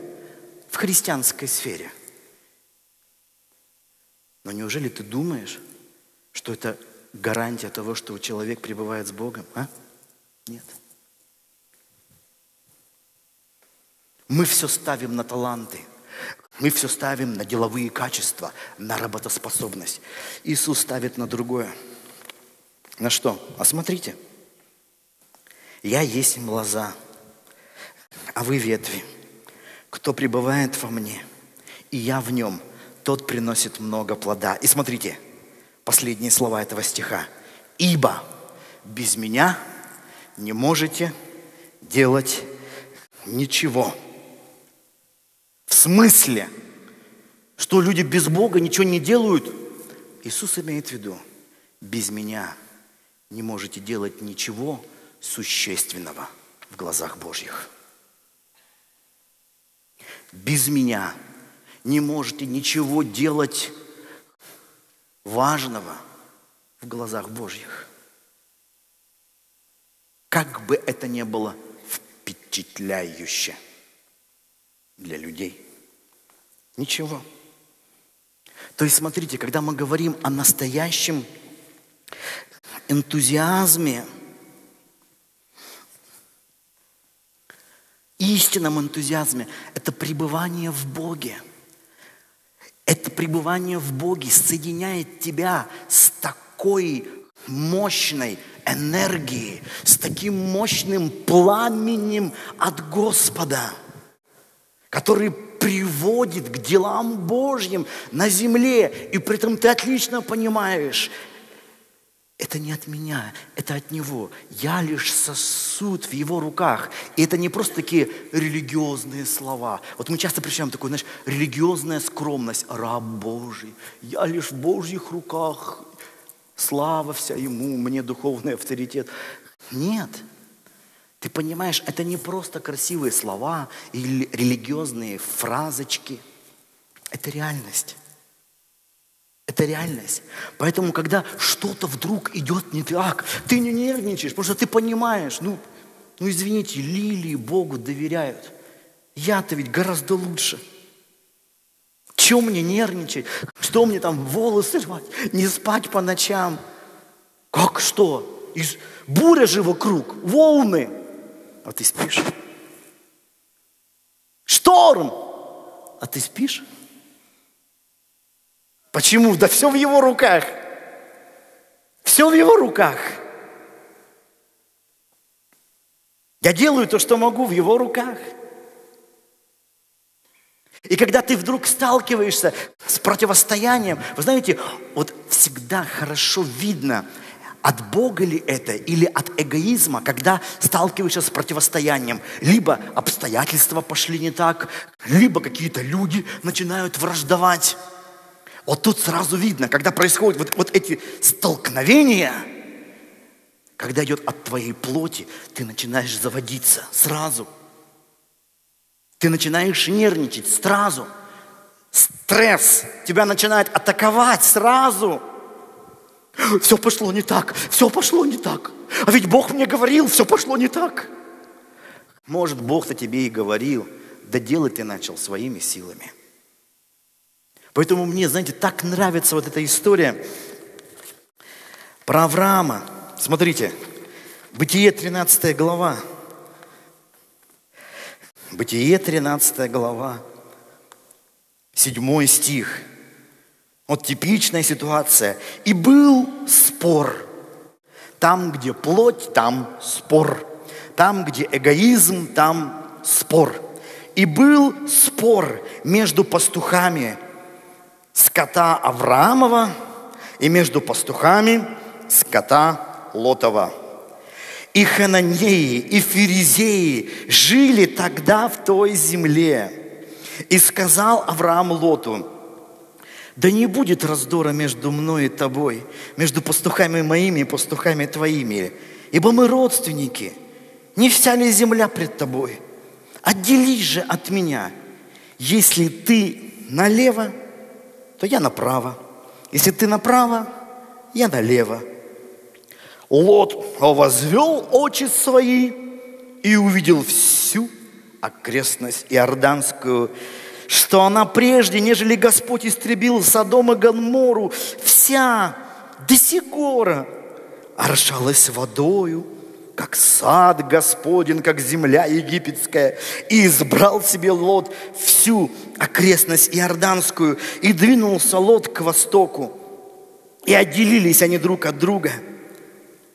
в христианской сфере. Но неужели ты думаешь, что это гарантия того, что человек пребывает с Богом? А? Нет. Мы все ставим на таланты. Мы все ставим на деловые качества, на работоспособность. Иисус ставит на другое. На что? А смотрите. Я есть лоза, а вы ветви. Кто пребывает во мне, и я в нем, тот приносит много плода. И смотрите, последние слова этого стиха. Ибо без меня не можете делать ничего. В смысле, что люди без Бога ничего не делают? Иисус имеет в виду, без меня не можете делать ничего существенного в глазах Божьих. Без меня не можете ничего делать важного в глазах Божьих. Как бы это ни было впечатляюще для людей. Ничего. То есть, смотрите, когда мы говорим о настоящем энтузиазме, истинном энтузиазме, это пребывание в Боге – это пребывание в Боге соединяет тебя с такой мощной энергией, с таким мощным пламенем от Господа, который приводит к делам Божьим на земле. И при этом ты отлично понимаешь, это не от меня, это от Него. Я лишь сосуд в Его руках. И это не просто такие религиозные слова. Вот мы часто причем такую, знаешь, религиозная скромность. Раб Божий, я лишь в Божьих руках. Слава вся Ему, мне духовный авторитет. Нет. Ты понимаешь, это не просто красивые слова или религиозные фразочки. Это реальность. Это реальность. Поэтому, когда что-то вдруг идет не так, ты не нервничаешь, потому что ты понимаешь, ну, ну извините, лилии Богу доверяют. Я-то ведь гораздо лучше. Чем мне нервничать? Что мне там волосы рвать? Не спать по ночам? Как что? Из... Буря же вокруг, волны. А ты спишь? Шторм. А ты спишь? Почему? Да все в его руках. Все в его руках. Я делаю то, что могу в его руках. И когда ты вдруг сталкиваешься с противостоянием, вы знаете, вот всегда хорошо видно, от Бога ли это или от эгоизма, когда сталкиваешься с противостоянием. Либо обстоятельства пошли не так, либо какие-то люди начинают враждовать. Вот тут сразу видно, когда происходят вот, вот эти столкновения, когда идет от твоей плоти, ты начинаешь заводиться сразу. Ты начинаешь нервничать сразу. Стресс тебя начинает атаковать сразу. Все пошло не так, все пошло не так. А ведь Бог мне говорил, все пошло не так. Может, Бог-то тебе и говорил, да делать ты начал своими силами – Поэтому мне, знаете, так нравится вот эта история про Авраама. Смотрите, Бытие 13 глава. Бытие 13 глава, 7 стих. Вот типичная ситуация. И был спор. Там, где плоть, там спор. Там, где эгоизм, там спор. И был спор между пастухами скота Авраамова и между пастухами скота Лотова. И хананеи, и ферезеи жили тогда в той земле. И сказал Авраам Лоту, да не будет раздора между мной и тобой, между пастухами моими и пастухами твоими, ибо мы родственники. Не вся ли земля пред тобой? Отделись же от меня. Если ты налево, то я направо. Если ты направо, я налево. Лот возвел очи свои и увидел всю окрестность Иорданскую, что она прежде, нежели Господь истребил Содом и Гонмору, вся до сигора орошалась водою, как сад Господень, как земля египетская, и избрал себе Лот всю окрестность Иорданскую, и двинулся Лот к востоку, и отделились они друг от друга.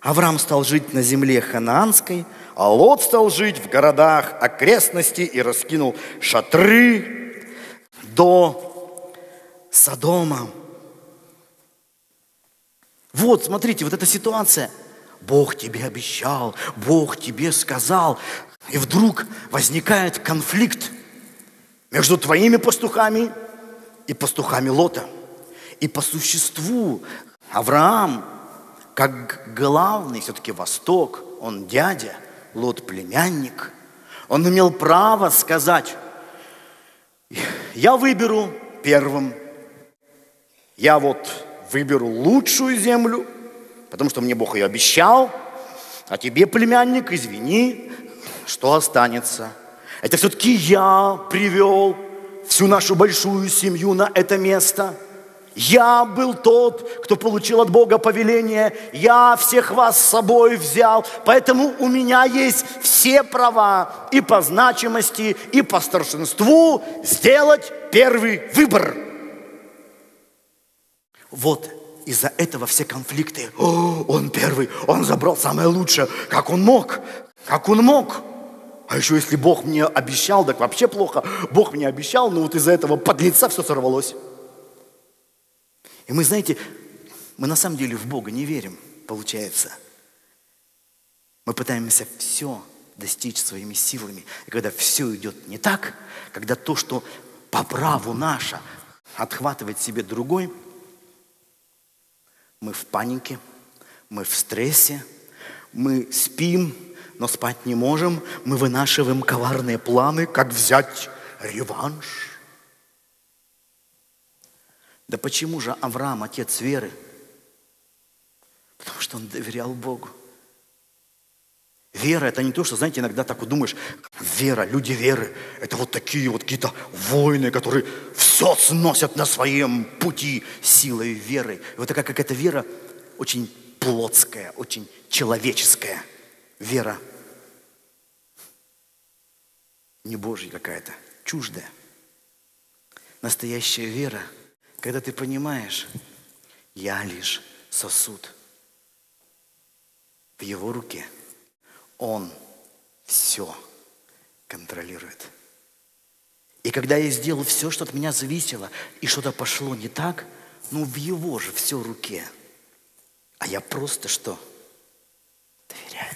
Авраам стал жить на земле ханаанской, а Лот стал жить в городах окрестности и раскинул шатры до Содома. Вот, смотрите, вот эта ситуация – Бог тебе обещал, Бог тебе сказал. И вдруг возникает конфликт между твоими пастухами и пастухами Лота. И по существу Авраам, как главный все-таки Восток, он дядя, Лот племянник, он имел право сказать, я выберу первым, я вот выберу лучшую землю, потому что мне Бог ее обещал, а тебе, племянник, извини, что останется. Это все-таки я привел всю нашу большую семью на это место. Я был тот, кто получил от Бога повеление. Я всех вас с собой взял. Поэтому у меня есть все права и по значимости, и по старшинству сделать первый выбор. Вот из-за этого все конфликты. О, он первый, он забрал самое лучшее. Как он мог? Как он мог? А еще если Бог мне обещал, так вообще плохо. Бог мне обещал, но вот из-за этого подлеца все сорвалось. И мы, знаете, мы на самом деле в Бога не верим, получается. Мы пытаемся все достичь своими силами. И когда все идет не так, когда то, что по праву наше, отхватывает себе другой – мы в панике, мы в стрессе, мы спим, но спать не можем. Мы вынашиваем коварные планы, как взять реванш. Да почему же Авраам, отец веры? Потому что он доверял Богу. Вера – это не то, что, знаете, иногда так вот думаешь, вера, люди веры – это вот такие вот какие-то воины, которые все сносят на своем пути силой веры. И вот такая какая-то вера очень плотская, очень человеческая вера. Не Божья какая-то, чуждая. Настоящая вера, когда ты понимаешь, я лишь сосуд в его руке – он все контролирует. И когда я сделал все, что от меня зависело, и что-то пошло не так, ну в его же все руке. А я просто что? Доверяю.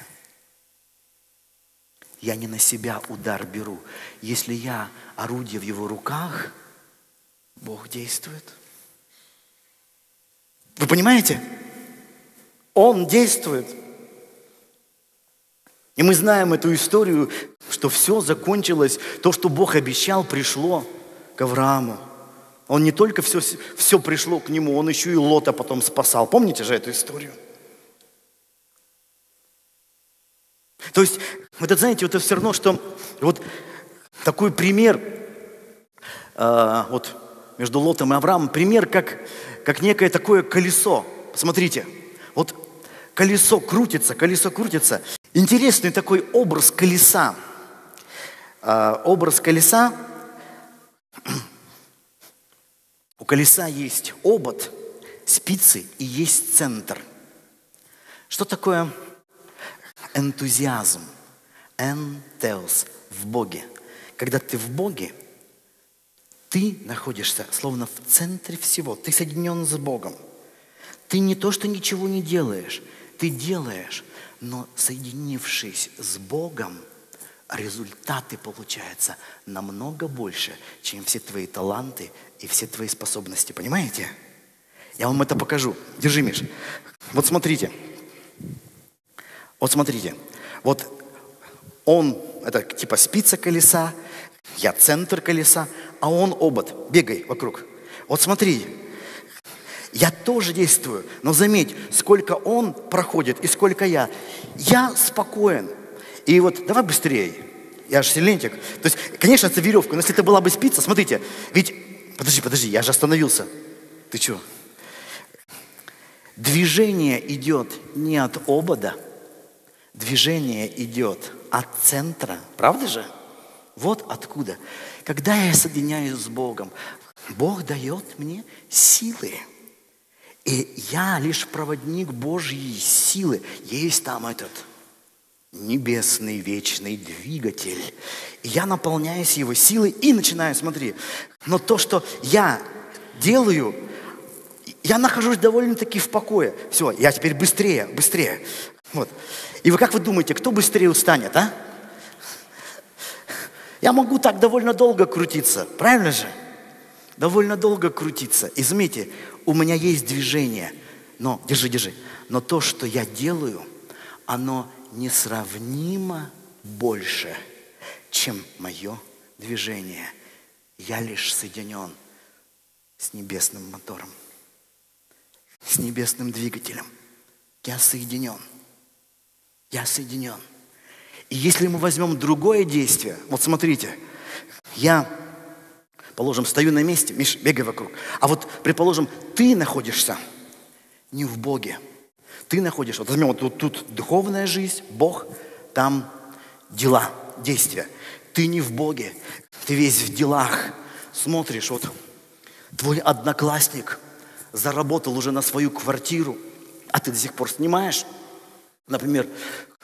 Я не на себя удар беру. Если я орудие в его руках, Бог действует. Вы понимаете? Он действует. И мы знаем эту историю, что все закончилось, то, что Бог обещал, пришло к Аврааму. Он не только все, все пришло к нему, он еще и Лота потом спасал. Помните же эту историю? То есть, вот это, знаете, вот это все равно, что вот такой пример, э, вот между Лотом и Авраамом, пример как, как некое такое колесо. Посмотрите, вот колесо крутится, колесо крутится, Интересный такой образ колеса. А, образ колеса. У колеса есть обод, спицы и есть центр. Что такое энтузиазм? Энтеос в Боге. Когда ты в Боге, Ты находишься словно в центре всего. Ты соединен с Богом. Ты не то, что ничего не делаешь. Ты делаешь, но соединившись с Богом, результаты получаются намного больше, чем все твои таланты и все твои способности. Понимаете? Я вам это покажу. Держи, Миш. Вот смотрите. Вот смотрите. Вот он, это типа спица колеса, я центр колеса, а он обод. Бегай вокруг. Вот смотри, я тоже действую, но заметь, сколько он проходит и сколько я. Я спокоен. И вот давай быстрее. Я же силентик. То есть, конечно, это веревка, но если это была бы спица, смотрите, ведь... Подожди, подожди, я же остановился. Ты что? Движение идет не от обода, движение идет от центра. Правда же? Вот откуда. Когда я соединяюсь с Богом, Бог дает мне силы. И я лишь проводник Божьей силы. Есть там этот небесный вечный двигатель. И я наполняюсь его силой и начинаю, смотри. Но то, что я делаю, я нахожусь довольно-таки в покое. Все, я теперь быстрее, быстрее. Вот. И вы как вы думаете, кто быстрее устанет, а? Я могу так довольно долго крутиться, правильно же? Довольно долго крутиться. И заметьте, у меня есть движение, но, держи, держи, но то, что я делаю, оно несравнимо больше, чем мое движение. Я лишь соединен с небесным мотором, с небесным двигателем. Я соединен. Я соединен. И если мы возьмем другое действие, вот смотрите, я, положим, стою на месте, Миш, бегай вокруг, а вот, предположим, ты находишься не в Боге, ты находишься, вот возьмем вот тут, тут духовная жизнь, Бог, там дела, действия. Ты не в Боге, ты весь в делах. Смотришь, вот твой одноклассник заработал уже на свою квартиру, а ты до сих пор снимаешь. Например,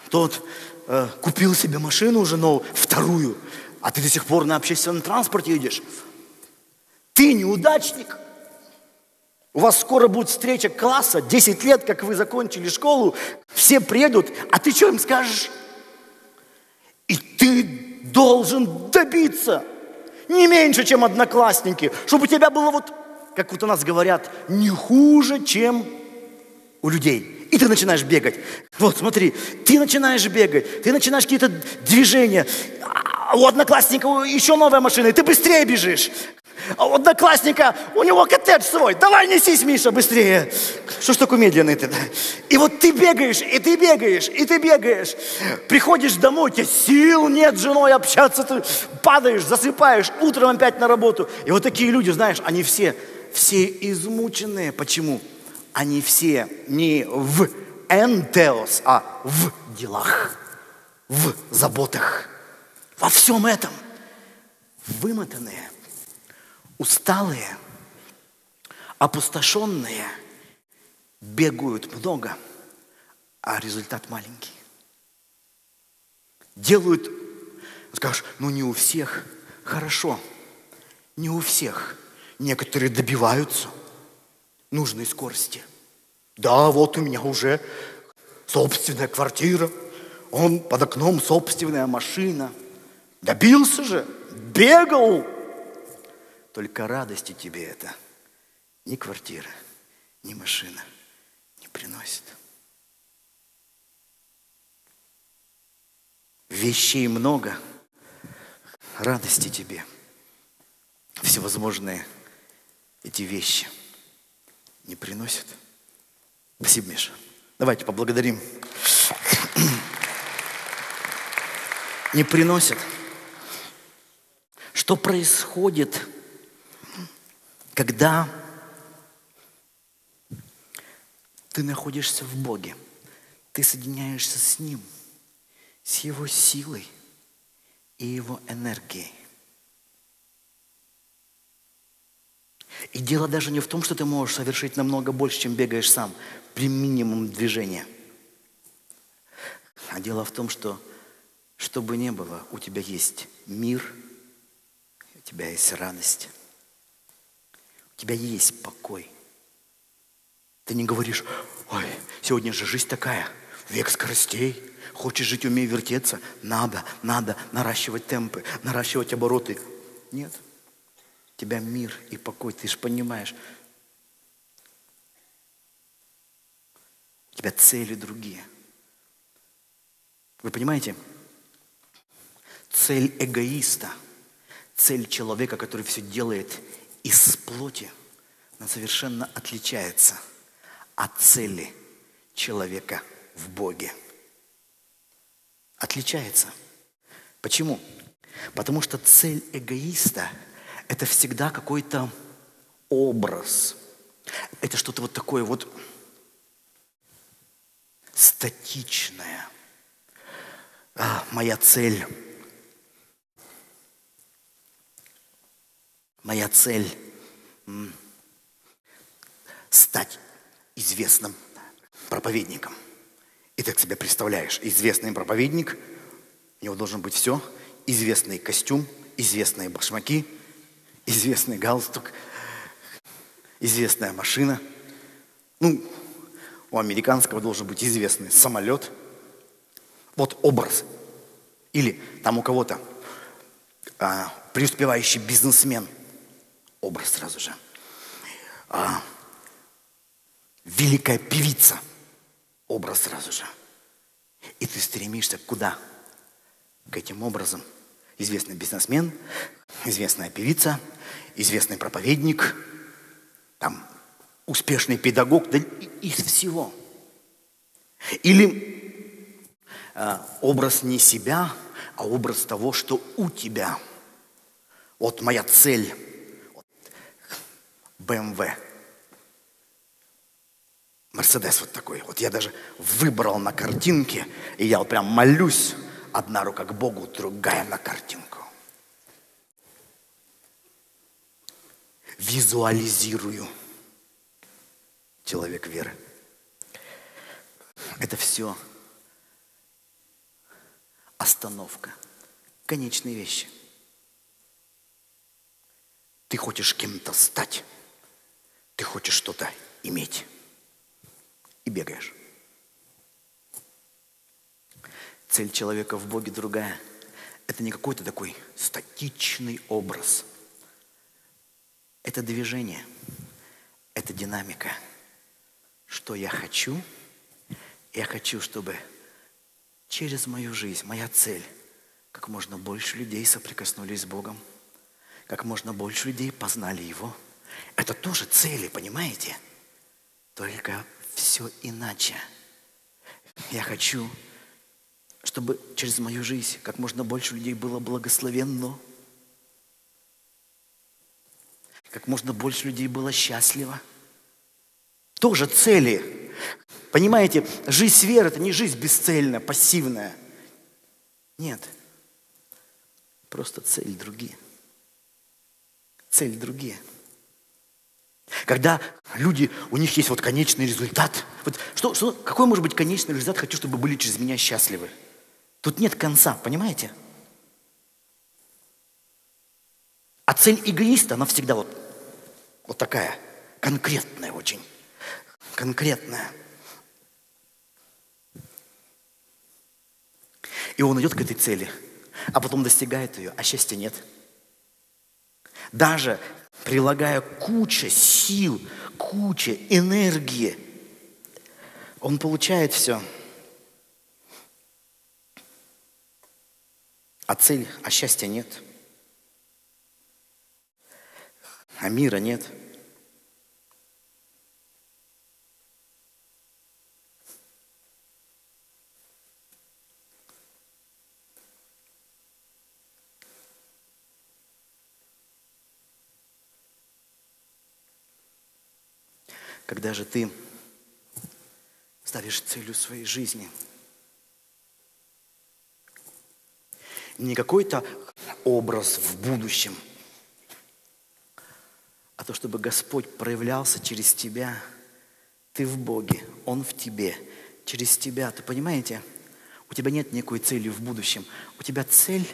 тот э, купил себе машину уже новую, вторую, а ты до сих пор на общественном транспорте едешь. Ты неудачник. У вас скоро будет встреча класса, 10 лет, как вы закончили школу, все приедут, а ты что им скажешь? И ты должен добиться не меньше, чем одноклассники, чтобы у тебя было вот, как вот у нас говорят, не хуже, чем у людей. И ты начинаешь бегать. Вот, смотри, ты начинаешь бегать, ты начинаешь какие-то движения. А у одноклассника еще новая машина, и ты быстрее бежишь. А у одноклассника, у него коттедж свой. Давай несись, Миша, быстрее. Что ж такой медленный ты? И вот ты бегаешь, и ты бегаешь, и ты бегаешь. Приходишь домой, тебе сил нет с женой общаться, ты падаешь, засыпаешь, утром опять на работу. И вот такие люди, знаешь, они все, все измученные. Почему? Они все не в энтеос, а в делах, в заботах, во всем этом. Вымотанные – усталые, опустошенные бегают много, а результат маленький. Делают, скажешь, ну не у всех. Хорошо, не у всех. Некоторые добиваются нужной скорости. Да, вот у меня уже собственная квартира, он под окном собственная машина. Добился же, бегал, только радости тебе это ни квартира, ни машина не приносит. Вещей много, радости тебе. Всевозможные эти вещи не приносят. Спасибо, Миша. Давайте поблагодарим. Не приносят. Что происходит когда ты находишься в Боге, ты соединяешься с Ним, с Его силой и Его энергией. И дело даже не в том, что ты можешь совершить намного больше, чем бегаешь сам, при минимум движения. А дело в том, что, что бы ни было, у тебя есть мир, у тебя есть радость, У тебя есть покой. Ты не говоришь, ой, сегодня же жизнь такая, век скоростей. Хочешь жить, умей вертеться? Надо, надо наращивать темпы, наращивать обороты. Нет. У тебя мир и покой, ты же понимаешь. У тебя цели другие. Вы понимаете? Цель эгоиста, цель человека, который все делает из плоти, она совершенно отличается – от цели человека в Боге. Отличается. Почему? Потому что цель эгоиста – это всегда какой-то образ. Это что-то вот такое вот статичное. А, моя цель. Моя цель – стать известным проповедником. И ты к себе представляешь, известный проповедник, у него должен быть все, известный костюм, известные башмаки, известный галстук, известная машина. Ну, у американского должен быть известный самолет. Вот образ. Или там у кого-то а, преуспевающий бизнесмен. Образ сразу же. А, великая певица. Образ сразу же. И ты стремишься куда? К этим образом. Известный бизнесмен, известная певица, известный проповедник, там, успешный педагог, да из всего. Или э, образ не себя, а образ того, что у тебя. Вот моя цель. БМВ. Мерседес вот такой. Вот я даже выбрал на картинке, и я вот прям молюсь. Одна рука к Богу, другая на картинку. Визуализирую человек веры. Это все остановка, конечные вещи. Ты хочешь кем-то стать, ты хочешь что-то иметь и бегаешь. Цель человека в Боге другая. Это не какой-то такой статичный образ. Это движение, это динамика. Что я хочу? Я хочу, чтобы через мою жизнь, моя цель, как можно больше людей соприкоснулись с Богом, как можно больше людей познали Его. Это тоже цели, понимаете? Только все иначе. Я хочу, чтобы через мою жизнь как можно больше людей было благословенно, как можно больше людей было счастливо. Тоже цели. Понимаете, жизнь веры – это не жизнь бесцельная, пассивная. Нет. Просто цель другие. Цель другие – когда люди, у них есть вот конечный результат. Вот что, что, какой может быть конечный результат? Хочу, чтобы были через меня счастливы. Тут нет конца, понимаете? А цель эгоиста, она всегда вот, вот такая, конкретная очень. Конкретная. И он идет к этой цели, а потом достигает ее, а счастья нет. Даже прилагая куча сил, куча энергии, он получает все. А цель, а счастья нет. А мира нет. Когда же ты ставишь целью своей жизни? Не какой-то образ в будущем, а то, чтобы Господь проявлялся через тебя. Ты в Боге, Он в тебе, через тебя. Ты понимаете? У тебя нет никакой цели в будущем. У тебя цель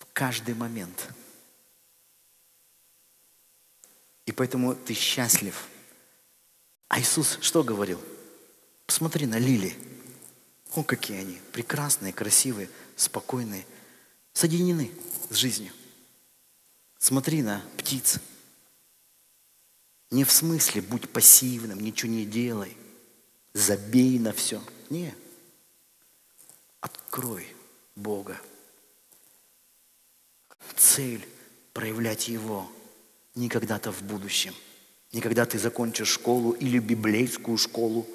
в каждый момент – И поэтому ты счастлив. А Иисус что говорил? Посмотри на лили. О, какие они прекрасные, красивые, спокойные, соединены с жизнью. Смотри на птиц. Не в смысле будь пассивным, ничего не делай, забей на все. Не. Открой Бога. Цель проявлять Его не когда-то в будущем, не когда ты закончишь школу или библейскую школу,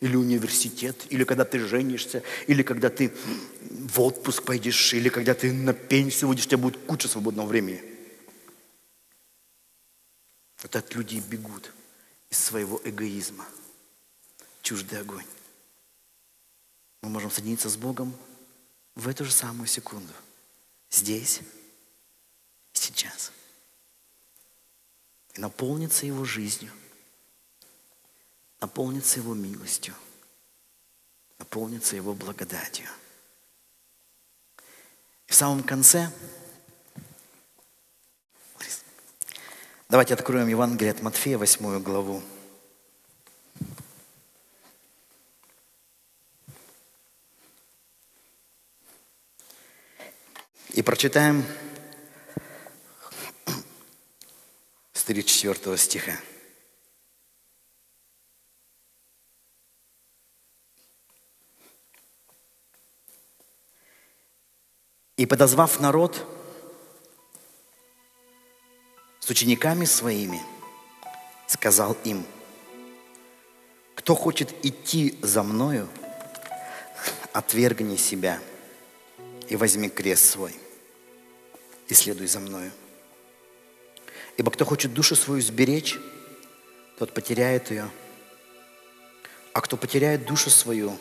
или университет, или когда ты женишься, или когда ты в отпуск пойдешь, или когда ты на пенсию выйдешь, у тебя будет куча свободного времени – вот от людей бегут из своего эгоизма. Чуждый огонь. Мы можем соединиться с Богом в эту же самую секунду. Здесь сейчас. И наполниться Его жизнью. Наполниться Его милостью. Наполниться Его благодатью. И в самом конце Давайте откроем Евангелие от Матфея, восьмую главу. И прочитаем с 34 стиха. И подозвав народ, с учениками своими, сказал им, кто хочет идти за мною, отвергни себя и возьми крест свой и следуй за мною. Ибо кто хочет душу свою сберечь, тот потеряет ее. А кто потеряет душу свою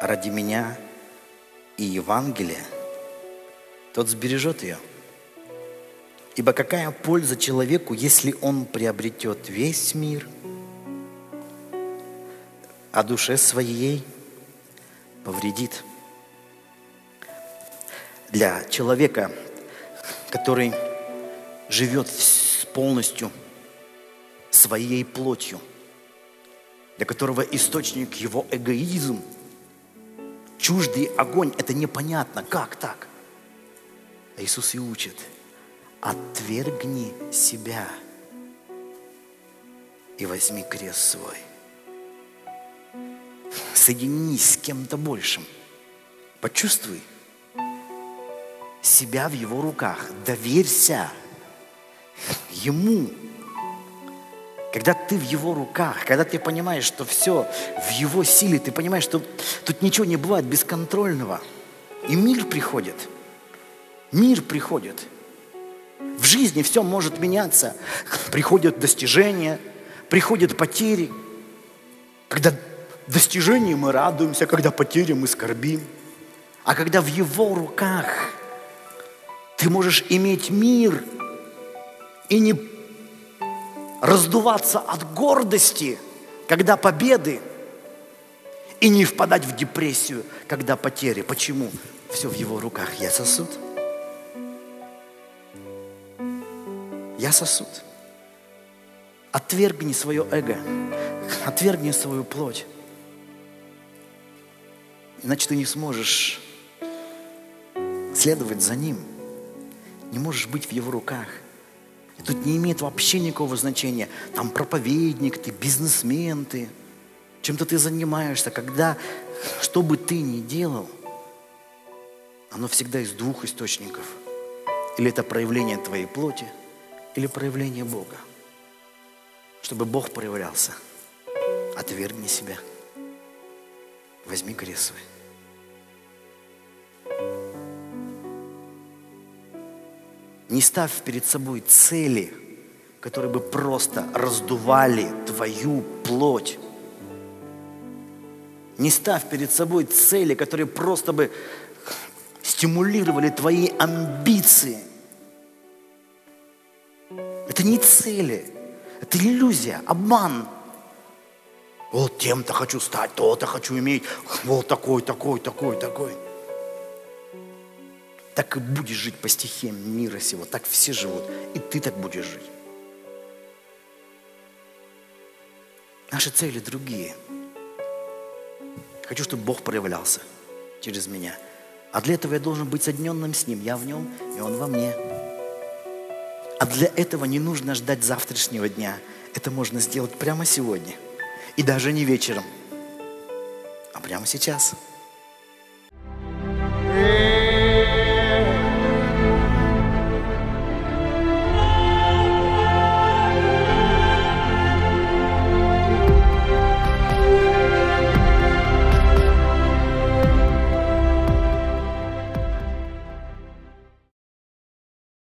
ради меня и Евангелия, тот сбережет ее – Ибо какая польза человеку, если он приобретет весь мир, а душе своей повредит? Для человека, который живет полностью своей плотью, для которого источник его эгоизм, чуждый огонь, это непонятно, как так? А Иисус и учит – отвергни себя и возьми крест свой. Соединись с кем-то большим. Почувствуй себя в его руках. Доверься ему. Когда ты в его руках, когда ты понимаешь, что все в его силе, ты понимаешь, что тут ничего не бывает бесконтрольного. И мир приходит. Мир приходит. В жизни все может меняться. Приходят достижения, приходят потери. Когда достижения мы радуемся, когда потери мы скорбим. А когда в Его руках ты можешь иметь мир и не раздуваться от гордости, когда победы, и не впадать в депрессию, когда потери. Почему? Все в Его руках. Я сосуд. Я сосуд. Отвергни свое эго. Отвергни свою плоть. Иначе ты не сможешь следовать за Ним. Не можешь быть в Его руках. И тут не имеет вообще никакого значения. Там проповедник, ты бизнесмен, ты чем-то ты занимаешься. Когда, что бы ты ни делал, оно всегда из двух источников. Или это проявление твоей плоти – или проявление Бога. Чтобы Бог проявлялся, отвергни себя. Возьми крест свой. Не ставь перед собой цели, которые бы просто раздували твою плоть. Не ставь перед собой цели, которые просто бы стимулировали твои амбиции. Это не цели, это иллюзия, обман. Вот тем-то хочу стать, то-то хочу иметь, вот такой, такой, такой, такой так и будешь жить по стихиям мира сего. Так все живут. И ты так будешь жить. Наши цели другие. Хочу, чтобы Бог проявлялся через меня. А для этого я должен быть соединенным с Ним. Я в Нем, и Он во мне. А для этого не нужно ждать завтрашнего дня. Это можно сделать прямо сегодня. И даже не вечером, а прямо сейчас. Yeah.